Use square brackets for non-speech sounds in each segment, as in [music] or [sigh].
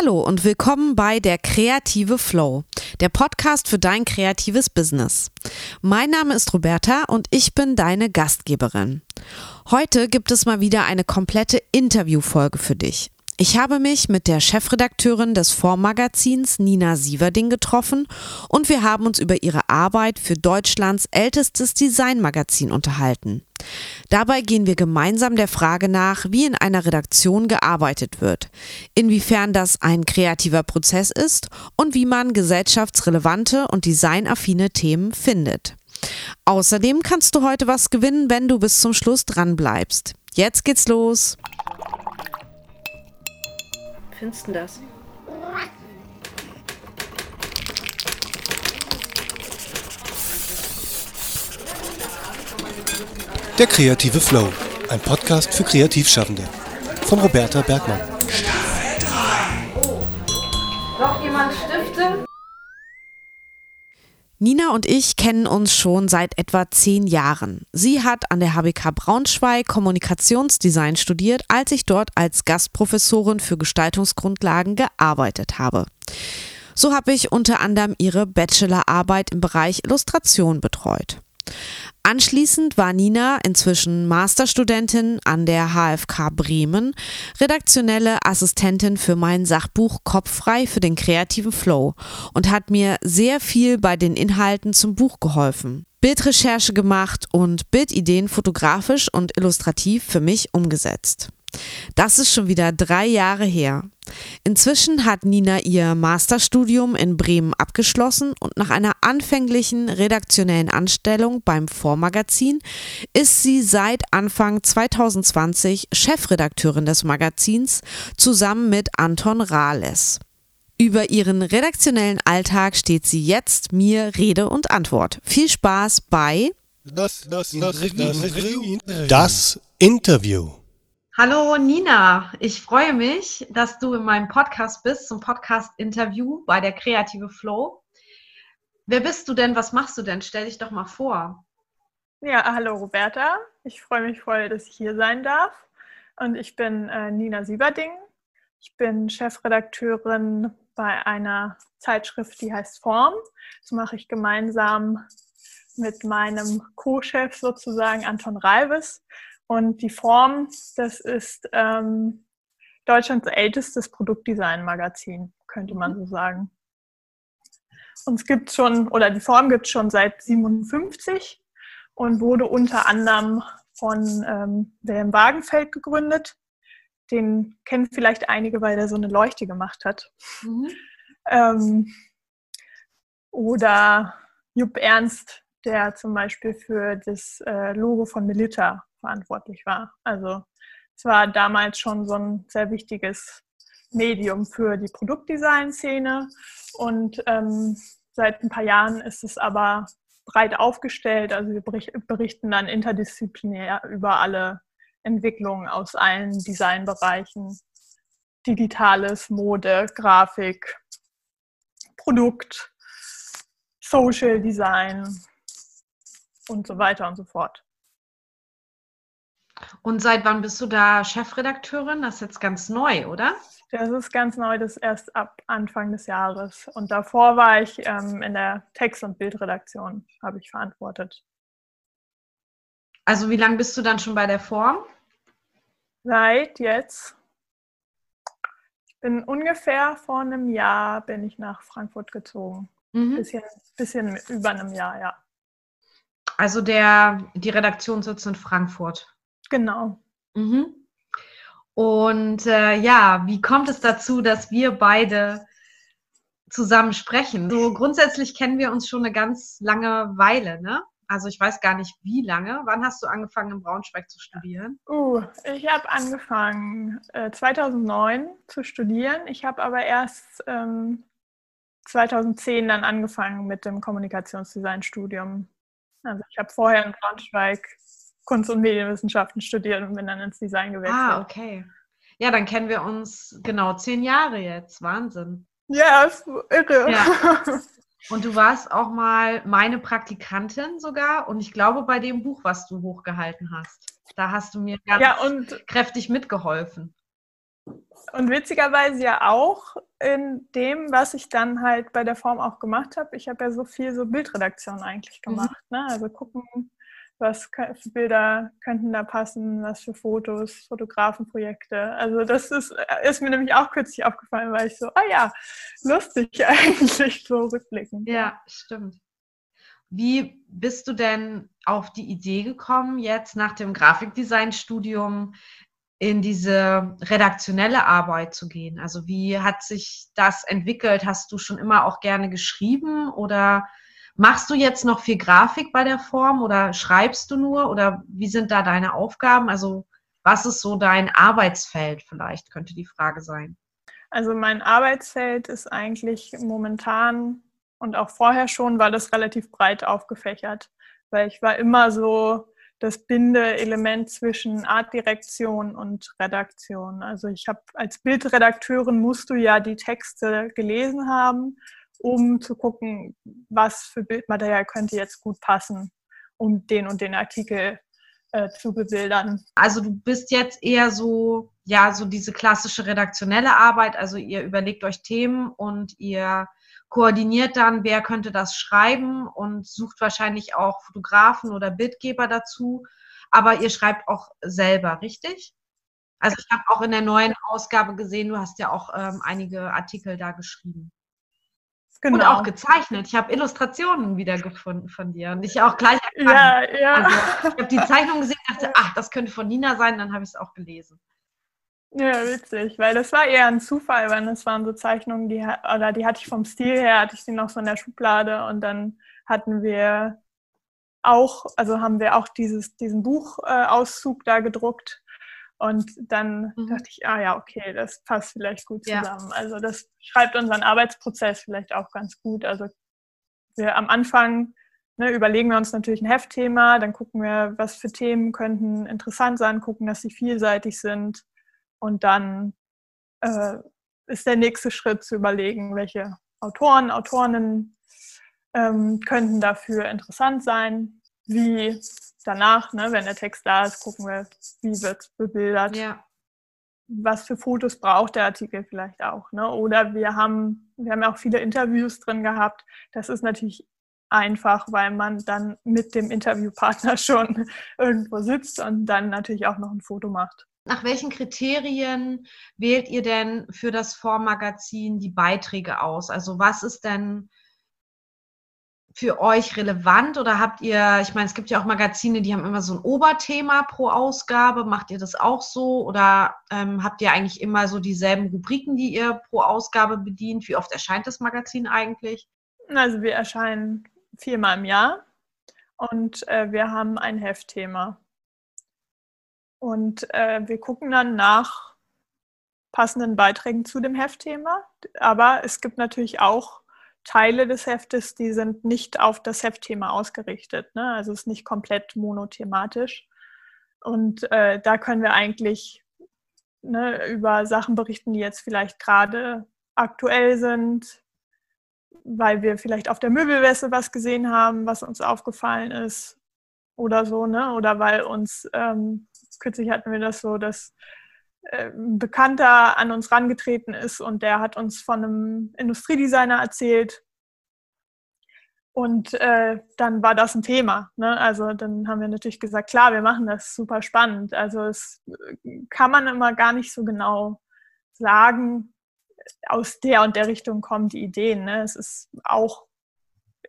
Hallo und willkommen bei der Kreative Flow, der Podcast für dein kreatives Business. Mein Name ist Roberta und ich bin deine Gastgeberin. Heute gibt es mal wieder eine komplette Interviewfolge für dich. Ich habe mich mit der Chefredakteurin des Formmagazins Nina Sieverding getroffen und wir haben uns über ihre Arbeit für Deutschlands ältestes Designmagazin unterhalten. Dabei gehen wir gemeinsam der Frage nach, wie in einer Redaktion gearbeitet wird, inwiefern das ein kreativer Prozess ist und wie man gesellschaftsrelevante und designaffine Themen findet. Außerdem kannst du heute was gewinnen, wenn du bis zum Schluss dran bleibst. Jetzt geht's los findest du das? Der kreative Flow, ein Podcast für Kreativschaffende. Von Roberta Bergmann. Staffel 3. Oh. Noch jemand Stifte? Nina und ich kennen uns schon seit etwa zehn Jahren. Sie hat an der HBK Braunschweig Kommunikationsdesign studiert, als ich dort als Gastprofessorin für Gestaltungsgrundlagen gearbeitet habe. So habe ich unter anderem ihre Bachelorarbeit im Bereich Illustration betreut. Anschließend war Nina inzwischen Masterstudentin an der HFK Bremen, redaktionelle Assistentin für mein Sachbuch Kopffrei für den kreativen Flow und hat mir sehr viel bei den Inhalten zum Buch geholfen. Bildrecherche gemacht und Bildideen fotografisch und illustrativ für mich umgesetzt. Das ist schon wieder drei Jahre her. Inzwischen hat Nina ihr Masterstudium in Bremen abgeschlossen und nach einer anfänglichen redaktionellen Anstellung beim Vormagazin ist sie seit Anfang 2020 Chefredakteurin des Magazins zusammen mit Anton Rahles. Über ihren redaktionellen Alltag steht sie jetzt mir Rede und Antwort. Viel Spaß bei das, das, das, das Interview. Hallo Nina, ich freue mich, dass du in meinem Podcast bist, zum Podcast-Interview bei der Kreative Flow. Wer bist du denn? Was machst du denn? Stell dich doch mal vor. Ja, hallo Roberta. Ich freue mich voll, dass ich hier sein darf. Und ich bin äh, Nina Sieberding. Ich bin Chefredakteurin bei einer Zeitschrift, die heißt Form. Das mache ich gemeinsam mit meinem Co-Chef sozusagen, Anton Reives. Und die Form, das ist ähm, Deutschlands ältestes Produktdesign-Magazin, könnte man so sagen. Und es gibt schon, oder die Form gibt es schon seit 57 und wurde unter anderem von ähm, Wilhelm Wagenfeld gegründet. Den kennen vielleicht einige, weil der so eine Leuchte gemacht hat. Mhm. Ähm, oder Jupp Ernst, der zum Beispiel für das äh, Logo von Melitta verantwortlich war. Also es war damals schon so ein sehr wichtiges Medium für die Produktdesign-Szene und ähm, seit ein paar Jahren ist es aber breit aufgestellt. Also wir berichten dann interdisziplinär über alle Entwicklungen aus allen Designbereichen. Digitales, Mode, Grafik, Produkt, Social Design und so weiter und so fort. Und seit wann bist du da Chefredakteurin? Das ist jetzt ganz neu, oder? Das ist ganz neu, das ist erst ab Anfang des Jahres. Und davor war ich ähm, in der Text- und Bildredaktion, habe ich verantwortet. Also wie lange bist du dann schon bei der Form? Seit jetzt. Ich bin ungefähr vor einem Jahr bin ich nach Frankfurt gezogen. Mhm. Bisschen, bisschen über einem Jahr, ja. Also der, die Redaktion sitzt in Frankfurt. Genau. Mhm. Und äh, ja, wie kommt es dazu, dass wir beide zusammen sprechen? So grundsätzlich kennen wir uns schon eine ganz lange Weile, ne? Also ich weiß gar nicht, wie lange. Wann hast du angefangen, in Braunschweig zu studieren? Uh, ich habe angefangen äh, 2009 zu studieren. Ich habe aber erst ähm, 2010 dann angefangen mit dem Kommunikationsdesign-Studium. Also ich habe vorher in Braunschweig Kunst- und Medienwissenschaften studiert und bin dann ins Design gewechselt. Ah, okay. Ja, dann kennen wir uns genau zehn Jahre jetzt. Wahnsinn. Ja, ist irre. Ja. [laughs] Und du warst auch mal meine Praktikantin sogar und ich glaube bei dem Buch, was du hochgehalten hast. Da hast du mir ganz ja, und, kräftig mitgeholfen. Und witzigerweise ja auch in dem, was ich dann halt bei der Form auch gemacht habe. Ich habe ja so viel so Bildredaktion eigentlich mhm. gemacht. Mhm. Ne? Also gucken, was für Bilder könnten da passen, was für Fotos, Fotografenprojekte. Also das ist, ist mir nämlich auch kürzlich aufgefallen, weil ich so, ah ja, lustig [laughs] eigentlich so rückblicken. Ja, stimmt. Wie bist du denn auf die Idee gekommen, jetzt nach dem Grafikdesign-Studium in diese redaktionelle Arbeit zu gehen? Also wie hat sich das entwickelt? Hast du schon immer auch gerne geschrieben oder Machst du jetzt noch viel Grafik bei der Form oder schreibst du nur oder wie sind da deine Aufgaben? Also was ist so dein Arbeitsfeld vielleicht, könnte die Frage sein. Also mein Arbeitsfeld ist eigentlich momentan und auch vorher schon war das relativ breit aufgefächert, weil ich war immer so das Bindeelement zwischen Artdirektion und Redaktion. Also ich habe als Bildredakteurin musst du ja die Texte gelesen haben um zu gucken, was für Bildmaterial könnte jetzt gut passen, um den und den Artikel äh, zu bebildern. Also du bist jetzt eher so, ja, so diese klassische redaktionelle Arbeit. Also ihr überlegt euch Themen und ihr koordiniert dann, wer könnte das schreiben und sucht wahrscheinlich auch Fotografen oder Bildgeber dazu. Aber ihr schreibt auch selber, richtig? Also ich habe auch in der neuen Ausgabe gesehen, du hast ja auch ähm, einige Artikel da geschrieben. Genau. Und auch gezeichnet. Ich habe Illustrationen wiedergefunden von dir und ich auch gleich erkannt. Ja, ja. Also, ich habe die Zeichnung gesehen und dachte, ach, das könnte von Nina sein, dann habe ich es auch gelesen. Ja, witzig, weil das war eher ein Zufall, weil das waren so Zeichnungen, die, oder die hatte ich vom Stil her, hatte ich sie noch so in der Schublade und dann hatten wir auch, also haben wir auch dieses, diesen Buchauszug äh, da gedruckt und dann mhm. dachte ich, ah ja, okay, das passt vielleicht gut zusammen. Ja. Also das schreibt unseren Arbeitsprozess vielleicht auch ganz gut. Also wir am Anfang ne, überlegen wir uns natürlich ein Heftthema, dann gucken wir, was für Themen könnten interessant sein, gucken, dass sie vielseitig sind. Und dann äh, ist der nächste Schritt zu überlegen, welche Autoren, Autorinnen ähm, könnten dafür interessant sein, wie danach, ne, wenn der Text da ist, gucken wir, wie wird es bebildert. Ja. Was für Fotos braucht der Artikel vielleicht auch. Ne? Oder wir haben, wir haben ja auch viele Interviews drin gehabt. Das ist natürlich einfach, weil man dann mit dem Interviewpartner [laughs] schon irgendwo sitzt und dann natürlich auch noch ein Foto macht. Nach welchen Kriterien wählt ihr denn für das Vormagazin die Beiträge aus? Also was ist denn für euch relevant oder habt ihr, ich meine, es gibt ja auch Magazine, die haben immer so ein Oberthema pro Ausgabe. Macht ihr das auch so oder ähm, habt ihr eigentlich immer so dieselben Rubriken, die ihr pro Ausgabe bedient? Wie oft erscheint das Magazin eigentlich? Also wir erscheinen viermal im Jahr und äh, wir haben ein Heftthema. Und äh, wir gucken dann nach passenden Beiträgen zu dem Heftthema. Aber es gibt natürlich auch Teile des Heftes, die sind nicht auf das Heftthema ausgerichtet. Ne? Also es ist nicht komplett monothematisch. Und äh, da können wir eigentlich ne, über Sachen berichten, die jetzt vielleicht gerade aktuell sind, weil wir vielleicht auf der Möbelwäsche was gesehen haben, was uns aufgefallen ist oder so, ne? Oder weil uns, ähm, kürzlich hatten wir das so, dass Bekannter an uns rangetreten ist und der hat uns von einem Industriedesigner erzählt. Und äh, dann war das ein Thema. Ne? Also dann haben wir natürlich gesagt, klar, wir machen das super spannend. Also es äh, kann man immer gar nicht so genau sagen, aus der und der Richtung kommen die Ideen. Ne? Es ist auch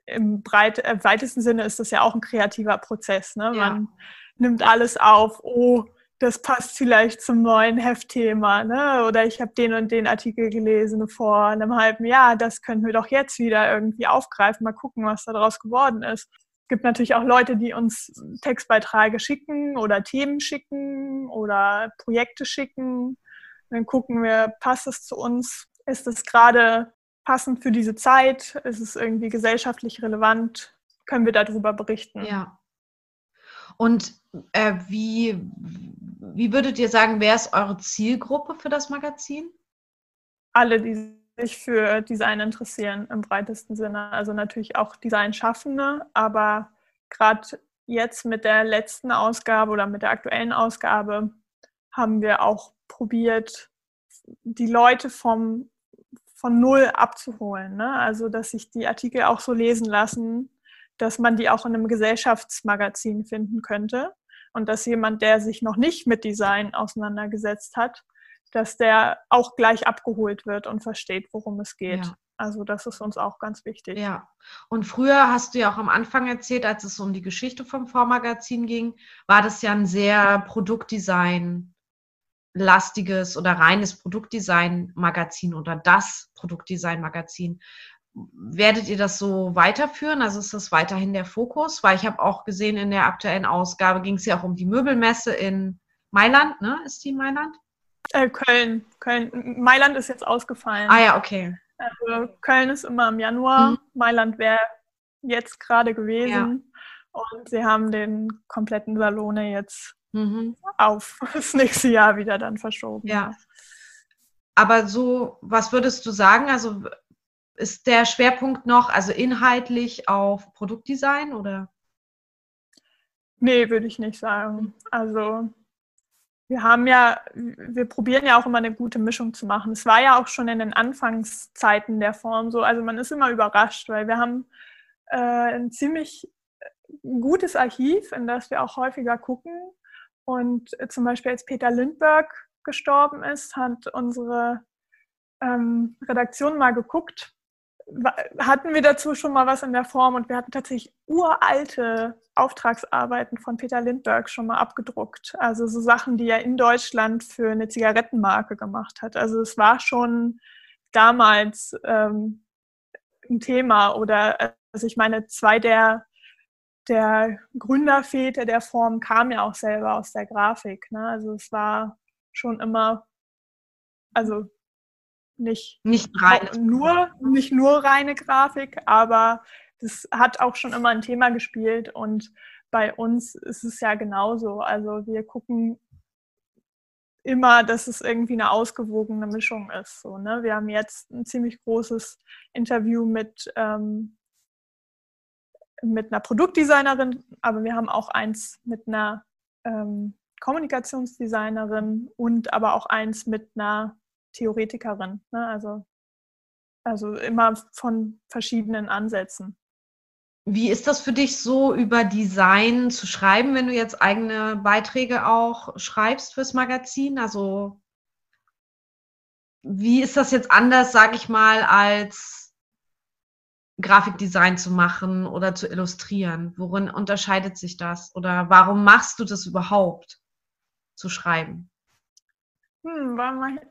im breit, äh, weitesten Sinne ist das ja auch ein kreativer Prozess. Ne? Man nimmt alles auf, oh, das passt vielleicht zum neuen Heftthema, ne? Oder ich habe den und den Artikel gelesen vor einem halben Jahr, das könnten wir doch jetzt wieder irgendwie aufgreifen, mal gucken, was daraus geworden ist. Es gibt natürlich auch Leute, die uns Textbeiträge schicken oder Themen schicken oder Projekte schicken. Dann gucken wir, passt es zu uns? Ist es gerade passend für diese Zeit? Ist es irgendwie gesellschaftlich relevant? Können wir darüber berichten? Ja. Und äh, wie, wie würdet ihr sagen, wer ist eure Zielgruppe für das Magazin? Alle, die sich für Design interessieren im breitesten Sinne. Also natürlich auch Designschaffende, aber gerade jetzt mit der letzten Ausgabe oder mit der aktuellen Ausgabe haben wir auch probiert, die Leute vom, von null abzuholen. Ne? Also, dass sich die Artikel auch so lesen lassen, dass man die auch in einem Gesellschaftsmagazin finden könnte und dass jemand, der sich noch nicht mit Design auseinandergesetzt hat, dass der auch gleich abgeholt wird und versteht, worum es geht. Ja. Also das ist uns auch ganz wichtig. Ja. Und früher hast du ja auch am Anfang erzählt, als es um die Geschichte vom Vormagazin ging, war das ja ein sehr Produktdesign lastiges oder reines Produktdesign-Magazin oder das Produktdesign-Magazin. Werdet ihr das so weiterführen? Also ist das weiterhin der Fokus? Weil ich habe auch gesehen, in der aktuellen Ausgabe ging es ja auch um die Möbelmesse in Mailand, ne? Ist die Mailand? Äh, Köln. Köln. Mailand ist jetzt ausgefallen. Ah ja, okay. Also Köln ist immer im Januar, mhm. Mailand wäre jetzt gerade gewesen. Ja. Und sie haben den kompletten Salone jetzt mhm. auf [laughs] das nächste Jahr wieder dann verschoben. Ja. Aber so, was würdest du sagen? Also ist der Schwerpunkt noch, also inhaltlich auf Produktdesign oder? Nee, würde ich nicht sagen. Also wir haben ja, wir probieren ja auch immer eine gute Mischung zu machen. Es war ja auch schon in den Anfangszeiten der Form so. Also man ist immer überrascht, weil wir haben äh, ein ziemlich gutes Archiv, in das wir auch häufiger gucken. Und zum Beispiel als Peter Lindbergh gestorben ist, hat unsere ähm, Redaktion mal geguckt, hatten wir dazu schon mal was in der Form und wir hatten tatsächlich uralte Auftragsarbeiten von Peter Lindbergh schon mal abgedruckt. Also so Sachen, die er in Deutschland für eine Zigarettenmarke gemacht hat. Also es war schon damals ähm, ein Thema oder also ich meine, zwei der, der Gründerväter der Form kamen ja auch selber aus der Grafik. Ne? Also es war schon immer, also nicht, nicht rein. nur, nicht nur reine Grafik, aber das hat auch schon immer ein Thema gespielt und bei uns ist es ja genauso. Also wir gucken immer, dass es irgendwie eine ausgewogene Mischung ist. So, ne? Wir haben jetzt ein ziemlich großes Interview mit, ähm, mit einer Produktdesignerin, aber wir haben auch eins mit einer ähm, Kommunikationsdesignerin und aber auch eins mit einer Theoretikerin. Ne? Also, also immer von verschiedenen Ansätzen. Wie ist das für dich so, über Design zu schreiben, wenn du jetzt eigene Beiträge auch schreibst fürs Magazin? Also wie ist das jetzt anders, sage ich mal, als Grafikdesign zu machen oder zu illustrieren? Worin unterscheidet sich das? Oder warum machst du das überhaupt, zu schreiben? Hm,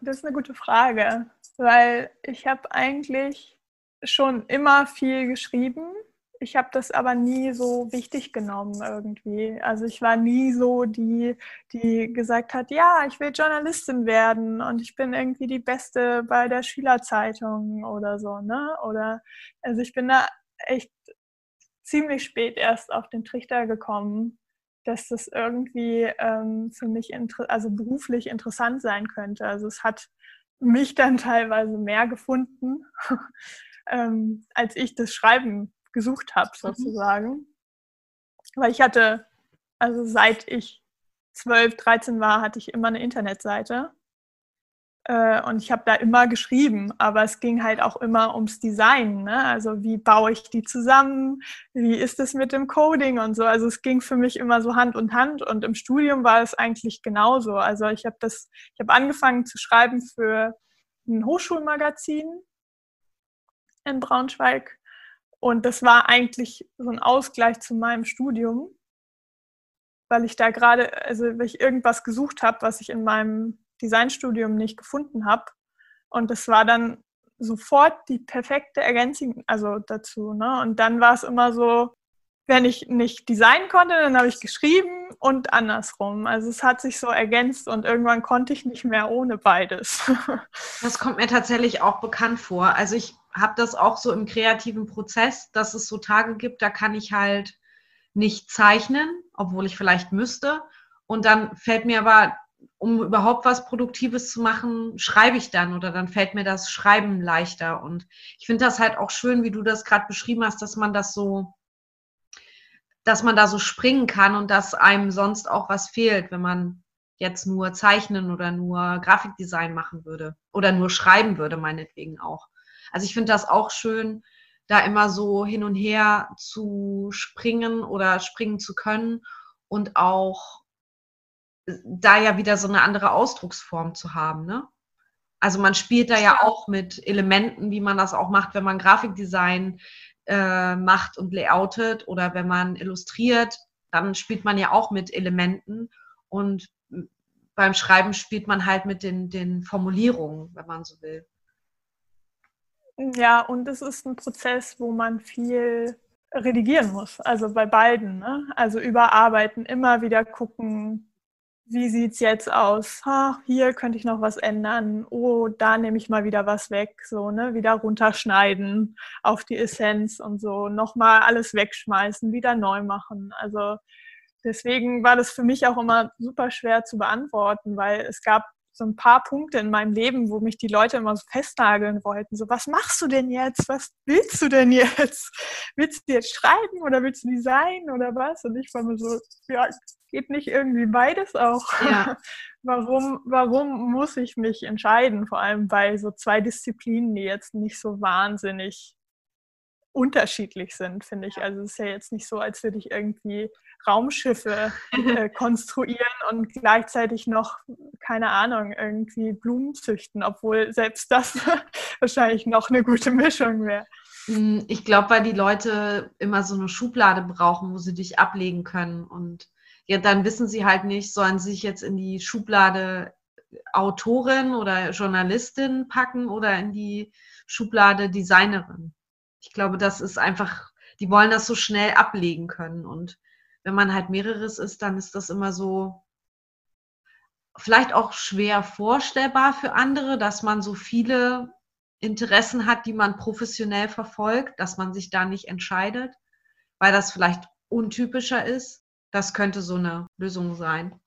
das ist eine gute Frage, weil ich habe eigentlich schon immer viel geschrieben. Ich habe das aber nie so wichtig genommen irgendwie. Also ich war nie so die, die gesagt hat, ja, ich will Journalistin werden und ich bin irgendwie die Beste bei der Schülerzeitung oder so, ne? Oder also ich bin da echt ziemlich spät erst auf den Trichter gekommen, dass das irgendwie ähm, für mich also beruflich interessant sein könnte. Also es hat mich dann teilweise mehr gefunden, [laughs] ähm, als ich das Schreiben gesucht habe, mhm. sozusagen. Mhm. Weil ich hatte, also seit ich 12, 13 war, hatte ich immer eine Internetseite. Äh, und ich habe da immer geschrieben, aber es ging halt auch immer ums Design. Ne? Also wie baue ich die zusammen? Wie ist es mit dem Coding und so? Also es ging für mich immer so Hand in Hand und im Studium war es eigentlich genauso. Also ich habe das, ich habe angefangen zu schreiben für ein Hochschulmagazin in Braunschweig und das war eigentlich so ein Ausgleich zu meinem Studium, weil ich da gerade, also weil ich irgendwas gesucht habe, was ich in meinem Designstudium nicht gefunden habe. Und das war dann sofort die perfekte Ergänzung also dazu. Ne? Und dann war es immer so, wenn ich nicht designen konnte, dann habe ich geschrieben und andersrum. Also es hat sich so ergänzt und irgendwann konnte ich nicht mehr ohne beides. [laughs] Das kommt mir tatsächlich auch bekannt vor. Also ich habe das auch so im kreativen Prozess, dass es so Tage gibt, da kann ich halt nicht zeichnen, obwohl ich vielleicht müsste. Und dann fällt mir aber um überhaupt was Produktives zu machen, schreibe ich dann oder dann fällt mir das Schreiben leichter. Und ich finde das halt auch schön, wie du das gerade beschrieben hast, dass man das so, dass man da so springen kann und dass einem sonst auch was fehlt, wenn man jetzt nur zeichnen oder nur Grafikdesign machen würde oder nur schreiben würde, meinetwegen auch. Also ich finde das auch schön, da immer so hin und her zu springen oder springen zu können und auch da ja wieder so eine andere Ausdrucksform zu haben, ne? Also man spielt da ja auch mit Elementen, wie man das auch macht, wenn man Grafikdesign äh, macht und layoutet oder wenn man illustriert, dann spielt man ja auch mit Elementen und beim Schreiben spielt man halt mit den, den Formulierungen, wenn man so will. Ja, und es ist ein Prozess, wo man viel redigieren muss, also bei beiden. Ne? Also überarbeiten, immer wieder gucken, wie sieht es jetzt aus? Ha, hier könnte ich noch was ändern. Oh, da nehme ich mal wieder was weg. So, ne? Wieder runterschneiden auf die Essenz und so. Nochmal alles wegschmeißen, wieder neu machen. Also deswegen war das für mich auch immer super schwer zu beantworten, weil es gab so ein paar Punkte in meinem Leben, wo mich die Leute immer so festnageln wollten. So, was machst du denn jetzt? Was willst du denn jetzt? Willst du jetzt schreiben oder willst du designen oder was? Und ich war mir so, ja, geht nicht irgendwie beides auch? Ja. [laughs] warum, warum muss ich mich entscheiden? Vor allem bei so zwei Disziplinen, die jetzt nicht so wahnsinnig unterschiedlich sind, finde ich. Also es ist ja jetzt nicht so, als würde ich irgendwie Raumschiffe [laughs] äh, konstruieren und gleichzeitig noch, keine Ahnung, irgendwie Blumen züchten, obwohl selbst das [laughs] wahrscheinlich noch eine gute Mischung wäre. Hm, ich glaube, weil die Leute immer so eine Schublade brauchen, wo sie dich ablegen können. Und ja, dann wissen sie halt nicht, sollen sie sich jetzt in die Schublade Autorin oder Journalistin packen oder in die Schublade Designerin. Ich glaube, das ist einfach, die wollen das so schnell ablegen können. Und wenn man halt mehreres ist, dann ist das immer so vielleicht auch schwer vorstellbar für andere, dass man so viele Interessen hat, die man professionell verfolgt, dass man sich da nicht entscheidet, weil das vielleicht untypischer ist. Das könnte so eine Lösung sein.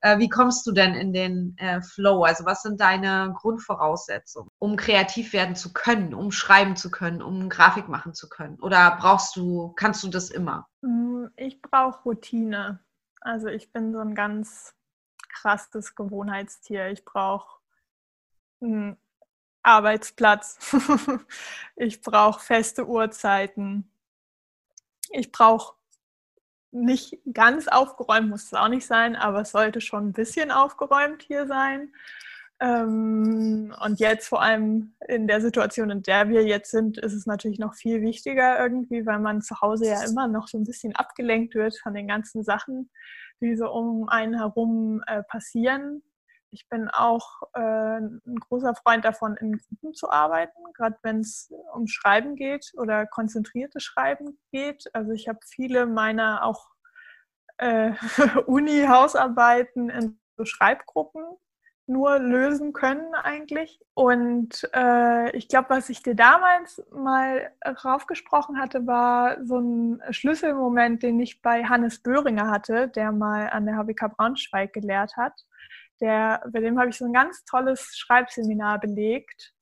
Äh, wie kommst du denn in den äh, Flow? Also was sind deine Grundvoraussetzungen, um kreativ werden zu können, um schreiben zu können, um Grafik machen zu können? Oder brauchst du, kannst du das immer? Mm, ich brauche Routine. Also ich bin so ein ganz krasses Gewohnheitstier. Ich brauche einen Arbeitsplatz. [laughs] ich brauche feste Uhrzeiten. Ich brauche nicht ganz aufgeräumt, muss es auch nicht sein, aber es sollte schon ein bisschen aufgeräumt hier sein. Ähm, und jetzt vor allem in der Situation, in der wir jetzt sind, ist es natürlich noch viel wichtiger irgendwie, weil man zu Hause ja immer noch so ein bisschen abgelenkt wird von den ganzen Sachen, die so um einen herum äh, passieren. Ich bin auch äh, ein großer Freund davon, in Gruppen zu arbeiten, gerade wenn es um Schreiben geht oder konzentriertes Schreiben geht. Also ich habe viele meiner auch äh, [laughs] Uni-Hausarbeiten in so Schreibgruppen nur lösen können eigentlich. Und äh, ich glaube, was ich dir damals mal raufgesprochen hatte, war so ein Schlüsselmoment, den ich bei Hannes Böhringer hatte, der mal an der HBK Braunschweig gelehrt hat. Der, bei dem habe ich so ein ganz tolles Schreibseminar belegt.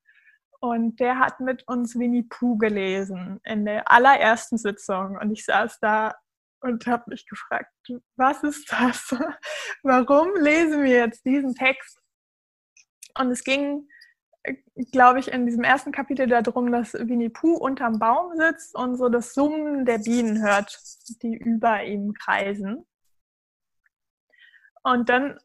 Und der hat mit uns Winnie Pooh gelesen in der allerersten Sitzung. Und ich saß da und habe mich gefragt, was ist das? [laughs] Warum lesen wir jetzt diesen Text? Und es ging, glaube ich, in diesem ersten Kapitel darum, dass Winnie Pooh unterm Baum sitzt und so das Summen der Bienen hört, die über ihm kreisen. Und dann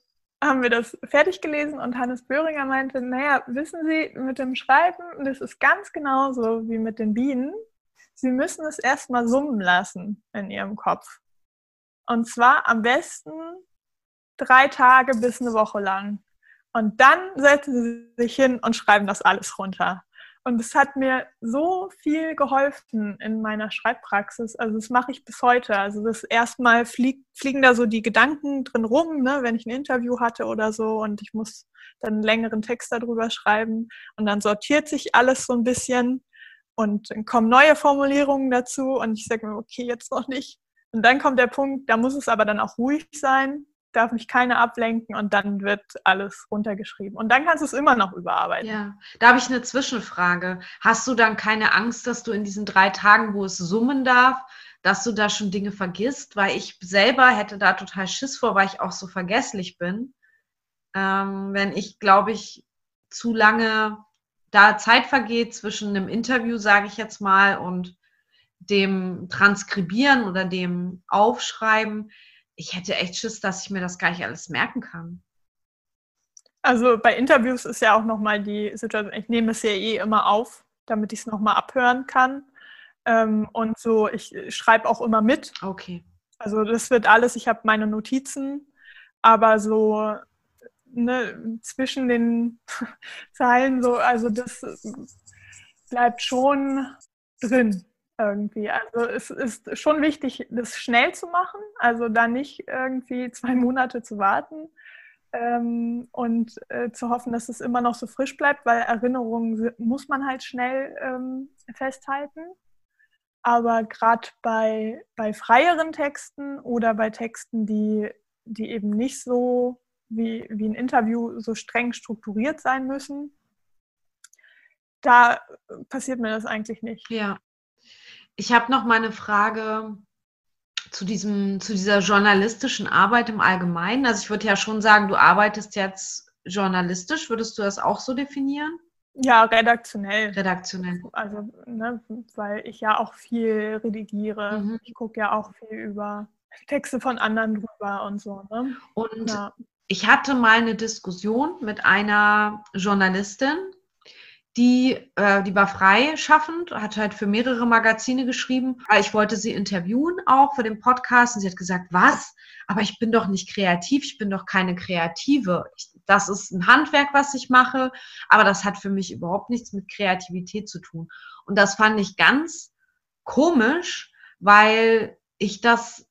haben wir das fertig gelesen und Hannes Böhringer meinte, naja, wissen Sie, mit dem Schreiben, das ist ganz genauso wie mit den Bienen. Sie müssen es erstmal summen lassen in Ihrem Kopf. Und zwar am besten drei Tage bis eine Woche lang. Und dann setzen sie sich hin und schreiben das alles runter. Und es hat mir so viel geholfen in meiner Schreibpraxis. Also das mache ich bis heute. Also das erstmal flieg, fliegen da so die Gedanken drin rum, ne, wenn ich ein Interview hatte oder so und ich muss dann einen längeren Text darüber schreiben. Und dann sortiert sich alles so ein bisschen und dann kommen neue Formulierungen dazu und ich sage mir, okay, jetzt noch nicht. Und dann kommt der Punkt, da muss es aber dann auch ruhig sein darf mich keiner ablenken und dann wird alles runtergeschrieben. Und dann kannst du es immer noch überarbeiten. Ja, da habe ich eine Zwischenfrage. Hast du dann keine Angst, dass du in diesen drei Tagen, wo es summen darf, dass du da schon Dinge vergisst, weil ich selber hätte da total Schiss vor, weil ich auch so vergesslich bin. Ähm, wenn ich, glaube ich, zu lange da Zeit vergeht zwischen einem Interview, sage ich jetzt mal, und dem Transkribieren oder dem Aufschreiben, ich hätte echt Schiss, dass ich mir das gar nicht alles merken kann. Also bei Interviews ist ja auch nochmal die Situation, ich nehme es ja eh immer auf, damit ich es nochmal abhören kann. Ähm, und so, ich schreibe auch immer mit. Okay. Also das wird alles, ich habe meine Notizen, aber so ne, zwischen den [laughs] Zeilen so, also das bleibt schon drin irgendwie. Also es ist schon wichtig, das schnell zu machen, also da nicht irgendwie zwei Monate zu warten ähm, und äh, zu hoffen, dass es immer noch so frisch bleibt, weil Erinnerungen muss man halt schnell ähm, festhalten. Aber gerade bei, bei freieren Texten oder bei Texten, die, die eben nicht so wie, wie ein Interview so streng strukturiert sein müssen, da passiert mir das eigentlich nicht. Ja. Ich habe noch mal eine Frage zu, diesem, zu dieser journalistischen Arbeit im Allgemeinen. Also ich würde ja schon sagen, du arbeitest jetzt journalistisch. Würdest du das auch so definieren? Ja, redaktionell. Redaktionell. Also, ne, weil ich ja auch viel redigiere. Mhm. Ich gucke ja auch viel über Texte von anderen drüber und so. Ne? Und ja. ich hatte mal eine Diskussion mit einer Journalistin, die, äh, die war freischaffend, hat halt für mehrere Magazine geschrieben. Ich wollte sie interviewen auch für den Podcast und sie hat gesagt, was? Aber ich bin doch nicht kreativ, ich bin doch keine Kreative. Ich, das ist ein Handwerk, was ich mache, aber das hat für mich überhaupt nichts mit Kreativität zu tun. Und das fand ich ganz komisch, weil ich das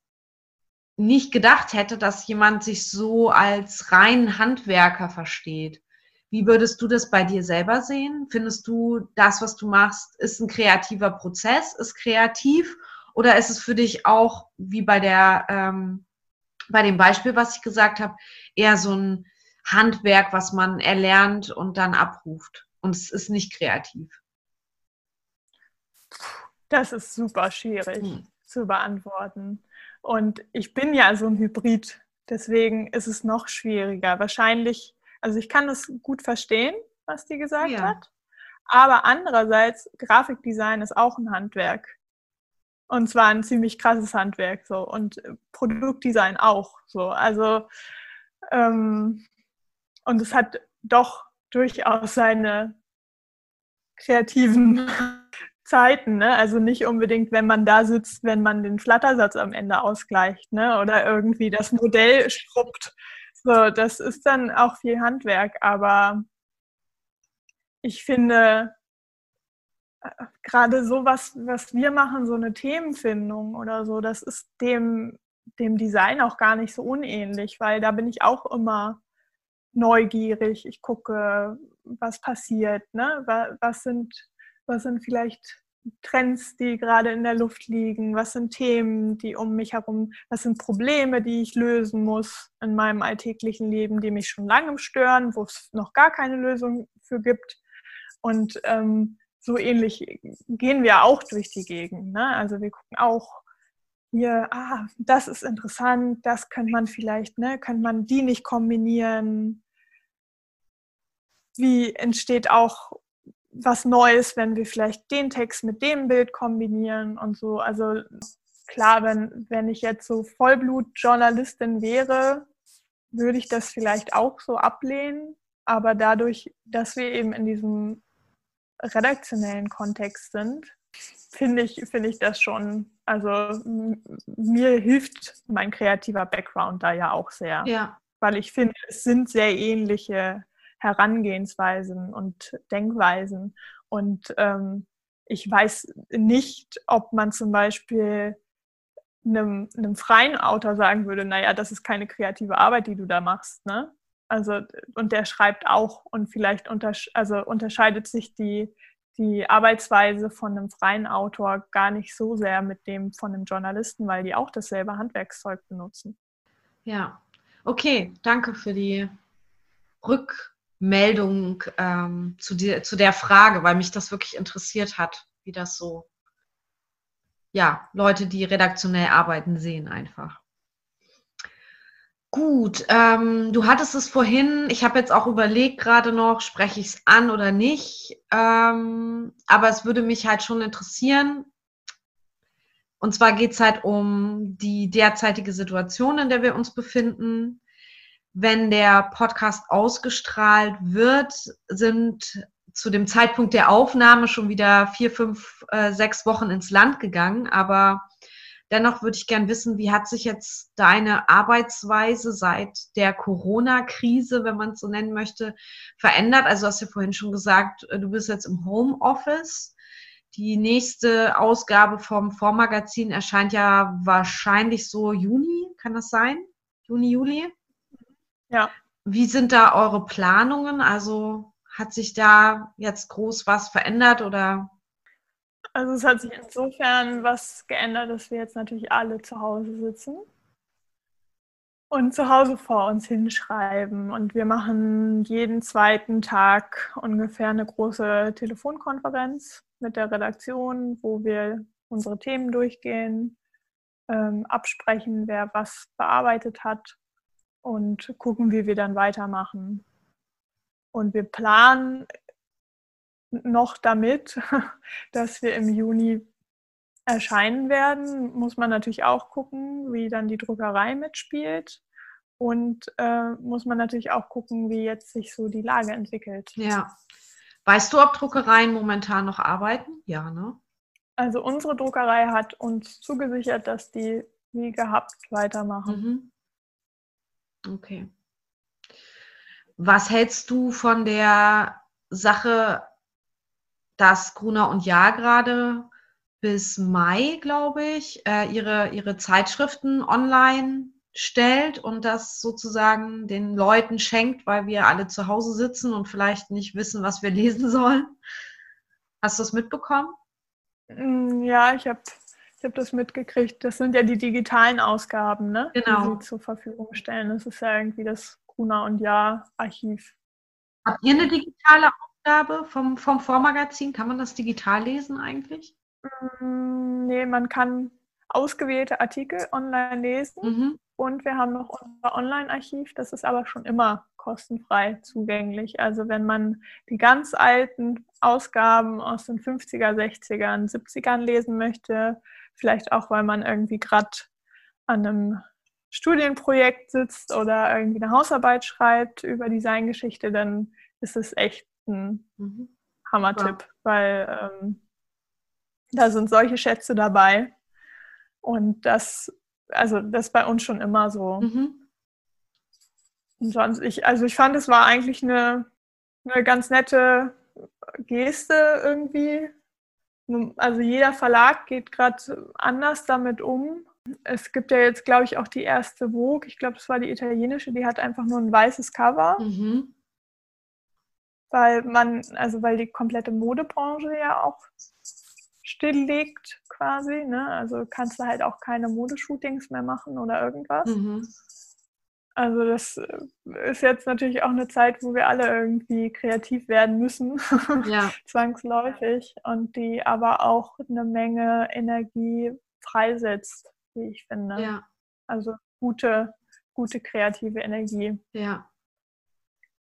nicht gedacht hätte, dass jemand sich so als rein Handwerker versteht. Wie würdest du das bei dir selber sehen? Findest du, das, was du machst, ist ein kreativer Prozess, ist kreativ? Oder ist es für dich auch, wie bei der, ähm, bei dem Beispiel, was ich gesagt habe, eher so ein Handwerk, was man erlernt und dann abruft? Und es ist nicht kreativ. Das ist super schwierig hm. zu beantworten. Und ich bin ja so ein Hybrid. Deswegen ist es noch schwieriger. Wahrscheinlich also ich kann das gut verstehen, was die gesagt ja. hat. Aber andererseits, Grafikdesign ist auch ein Handwerk. Und zwar ein ziemlich krasses Handwerk so. Und Produktdesign auch so. Also ähm, und es hat doch durchaus seine kreativen [laughs] Zeiten, ne? Also nicht unbedingt, wenn man da sitzt, wenn man den Flattersatz am Ende ausgleicht, ne? Oder irgendwie das Modell schrubbt. So, das ist dann auch viel Handwerk, aber ich finde, äh, gerade so was, was wir machen, so eine Themenfindung oder so, das ist dem, dem Design auch gar nicht so unähnlich, weil da bin ich auch immer neugierig. Ich gucke, was passiert, ne? was, sind, was sind vielleicht Trends, die gerade in der Luft liegen? Was sind Themen, die um mich herum, was sind Probleme, die ich lösen muss in meinem alltäglichen Leben, die mich schon lange stören, wo es noch gar keine Lösung für gibt? Und ähm, so ähnlich gehen wir auch durch die Gegend. Ne? Also wir gucken auch hier, ah, das ist interessant, das könnte man vielleicht, ne, könnte man die nicht kombinieren? Wie entsteht auch was Neues, wenn wir vielleicht den Text mit dem Bild kombinieren und so. Also klar, wenn, wenn ich jetzt so Vollblut-Journalistin wäre, würde ich das vielleicht auch so ablehnen. Aber dadurch, dass wir eben in diesem redaktionellen Kontext sind, finde ich, finde ich das schon, also mir hilft mein kreativer Background da ja auch sehr. Ja. Weil ich finde, es sind sehr ähnliche Herangehensweisen und Denkweisen. Und ähm, ich weiß nicht, ob man zum Beispiel einem, einem freien Autor sagen würde, naja, das ist keine kreative Arbeit, die du da machst. Ne? Also, und der schreibt auch und vielleicht untersch also unterscheidet sich die, die Arbeitsweise von einem freien Autor gar nicht so sehr mit dem von einem Journalisten, weil die auch dasselbe Handwerkszeug benutzen. Ja, okay, danke für die Rück Meldung ähm, zu, die, zu der Frage, weil mich das wirklich interessiert hat, wie das so ja, Leute, die redaktionell arbeiten, sehen einfach. Gut, ähm, du hattest es vorhin, ich habe jetzt auch überlegt gerade noch, spreche ich es an oder nicht, ähm, aber es würde mich halt schon interessieren. Und zwar geht es halt um die derzeitige Situation, in der wir uns befinden. Wenn der Podcast ausgestrahlt wird, sind zu dem Zeitpunkt der Aufnahme schon wieder vier, fünf, äh, sechs Wochen ins Land gegangen, aber Dennoch würde ich gern wissen, wie hat sich jetzt deine Arbeitsweise seit der Corona-Krise, wenn man es so nennen möchte, verändert? Also hast du ja vorhin schon gesagt, äh, du bist jetzt im Homeoffice. Die nächste Ausgabe vom Vormagazin erscheint ja wahrscheinlich so Juni, kann das sein? Juni, Juli? Ja. Wie sind da eure Planungen? Also hat sich da jetzt groß was verändert oder also es hat sich insofern was geändert, dass wir jetzt natürlich alle zu Hause sitzen und zu Hause vor uns hinschreiben. Und wir machen jeden zweiten Tag ungefähr eine große Telefonkonferenz mit der Redaktion, wo wir unsere Themen durchgehen, ähm, absprechen, wer was bearbeitet hat und gucken, wie wir dann weitermachen. Und wir planen noch damit, [laughs] dass wir im Juni erscheinen werden. Muss man natürlich auch gucken, wie dann die Druckerei mitspielt. Und äh, muss man natürlich auch gucken, wie jetzt sich so die Lage entwickelt. Ja. Weißt du, ob Druckereien momentan noch arbeiten? Ja, ne? Also unsere Druckerei hat uns zugesichert, dass die wie gehabt weitermachen. Mhm. Okay. Was hältst du von der Sache dass Gruner und Jahr gerade bis Mai, glaube ich, äh, ihre, ihre Zeitschriften online stellt und das sozusagen den Leuten schenkt, weil wir alle zu Hause sitzen und vielleicht nicht wissen, was wir [laughs] lesen sollen. Hast du das mitbekommen? Mm, ja, ich habe ich hab das mitgekriegt. Das sind ja die digitalen Ausgaben, ne? genau. die sie zur Verfügung stellen. Das ist ja irgendwie das Gruner und Jahr Archiv. Habt ihr eine digitale Ausgabe? Ausgabe vom, vom Vormagazin? Kann man das digital lesen eigentlich? Mm, nee, man kann ausgewählte Artikel online lesen. Mhm. Und wir haben noch unser Online-Archiv, das ist aber schon immer kostenfrei zugänglich. Also wenn man die ganz alten Ausgaben aus den 50er, 60ern, 70ern lesen möchte, vielleicht auch, weil man irgendwie gerade an einem Studienprojekt sitzt oder irgendwie eine Hausarbeit schreibt über Designgeschichte, dann ist es echt ein mhm. Hammertipp, ja. weil ähm, da sind solche Schätze dabei. Und das, also das ist bei uns schon immer so. Mhm. Und sonst, ich, also ich fand, es war eigentlich eine, eine ganz nette Geste irgendwie. Also jeder Verlag geht gerade anders damit um. Es gibt ja jetzt, glaube ich, auch die erste Vogue. Ich glaube, das war die italienische, die hat einfach nur ein weißes Cover. Mhm weil man, also weil die komplette Modebranche ja auch stilllegt quasi, ne? Also kannst du halt auch keine Modeshootings mehr machen oder irgendwas. Mhm. Also das äh, ist jetzt natürlich auch eine Zeit, wo wir alle irgendwie kreativ werden müssen, ja. [laughs] zwangsläufig, und die aber auch eine Menge Energie freisetzt, wie ich finde. Ja. Also gute, gute kreative Energie. Ja.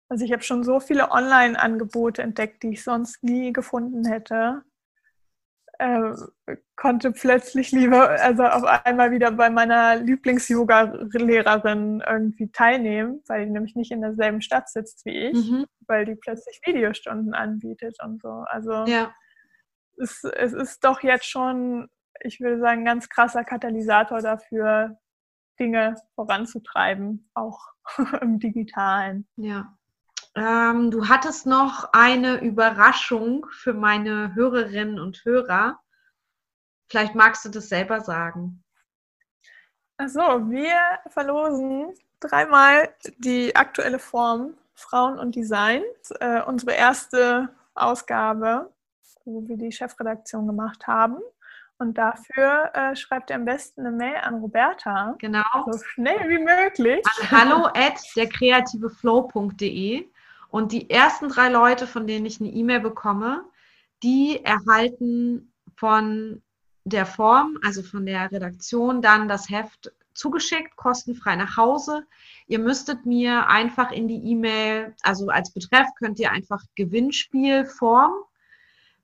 Also ich habe schon so viele Online-Angebote entdeckt, die ich sonst nie gefunden hätte. Äh, konnte plötzlich lieber, also auf einmal wieder bei meiner Lieblings-Yoga-Lehrerin irgendwie teilnehmen, weil die nämlich nicht in derselben Stadt sitzt wie ich, mhm. weil die plötzlich Videostunden anbietet und so. Also ja. es, es ist doch jetzt schon, ich würde sagen, ein ganz krasser Katalysator dafür, Dinge voranzutreiben, auch [laughs] im digitalen. Ja. Ähm, du hattest noch eine Überraschung für meine Hörerinnen und Hörer. Vielleicht magst du das selber sagen. Also, wir verlosen dreimal die aktuelle Form Frauen und Design, äh, unsere erste Ausgabe, wo wir die Chefredaktion gemacht haben. Und dafür äh, schreibt ihr am besten eine Mail an Roberta. Genau. So schnell wie möglich. An hallo [laughs] at derkreativeflow.de. Und die ersten drei Leute, von denen ich eine E-Mail bekomme, die erhalten von der Form, also von der Redaktion, dann das Heft zugeschickt, kostenfrei nach Hause. Ihr müsstet mir einfach in die E-Mail, also als Betreff könnt ihr einfach Gewinnspielform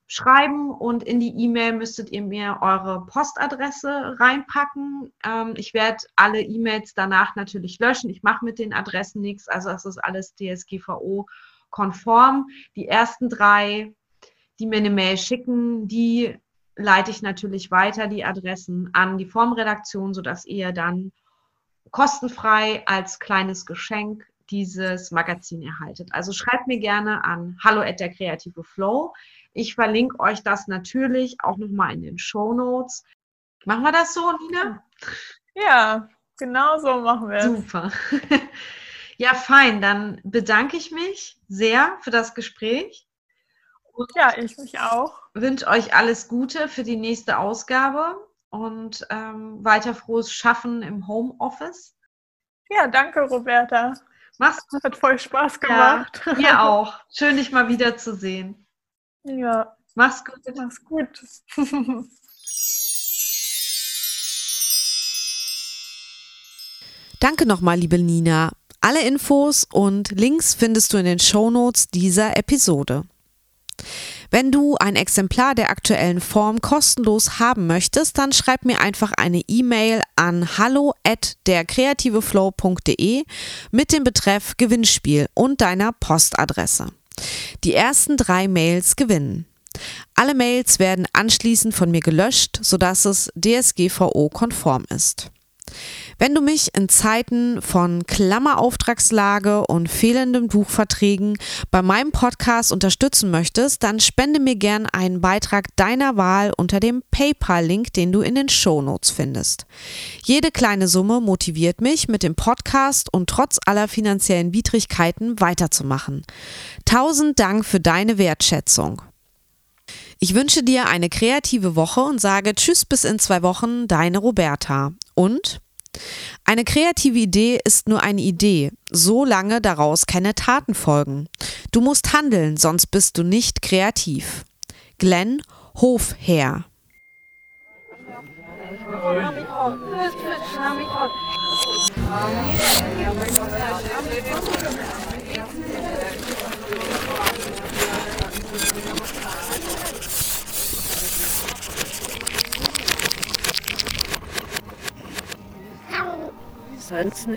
schreiben und in die E-Mail müsstet ihr mir eure Postadresse reinpacken. Ähm, ich werde alle E-Mails danach natürlich löschen. Ich mache mit den Adressen nichts, also es ist alles DSGVO-konform. Die ersten drei, die mir eine Mail schicken, die leite ich natürlich weiter, die Adressen an die Formredaktion, sodass ihr dann kostenfrei als kleines Geschenk dieses Magazin erhaltet. Also schreibt mir gerne an hallo at der kreative Flow. Ich verlinke euch das natürlich auch nochmal in den Show Notes. Machen wir das so, Nina? Ja, genau so machen wir es. Super. [laughs] Ja, fein. Dann bedanke ich mich sehr für das Gespräch. Und ja, ich mich auch. Wünsche euch alles Gute für die nächste Ausgabe und ähm, weiter frohes Schaffen im Homeoffice. Ja, danke, Roberta. Mach's gut. Hat voll Spaß gemacht. Ja, mir [laughs] auch. Schön, dich mal wiederzusehen. Ja. Mach's gut. Mach's gut. [laughs] Danke nochmal, liebe Nina. Alle Infos und Links findest du in den Shownotes dieser Episode. Wenn du ein Exemplar der aktuellen Form kostenlos haben möchtest, dann schreib mir einfach eine E-Mail an hallo at derkreativeflow.de mit dem Betreff Gewinnspiel und deiner Postadresse. Die ersten drei Mails gewinnen. Alle Mails werden anschließend von mir gelöscht, sodass es DSGVO-konform ist. Wenn du mich in Zeiten von Klammerauftragslage und fehlenden Buchverträgen bei meinem Podcast unterstützen möchtest, dann spende mir gern einen Beitrag deiner Wahl unter dem PayPal-Link, den du in den Shownotes findest. Jede kleine Summe motiviert mich, mit dem Podcast und trotz aller finanziellen Widrigkeiten weiterzumachen. Tausend Dank für deine Wertschätzung. Ich wünsche dir eine kreative Woche und sage Tschüss bis in zwei Wochen, deine Roberta. Und eine kreative Idee ist nur eine Idee, solange daraus keine Taten folgen. Du musst handeln, sonst bist du nicht kreativ. Glenn Hofherr sonst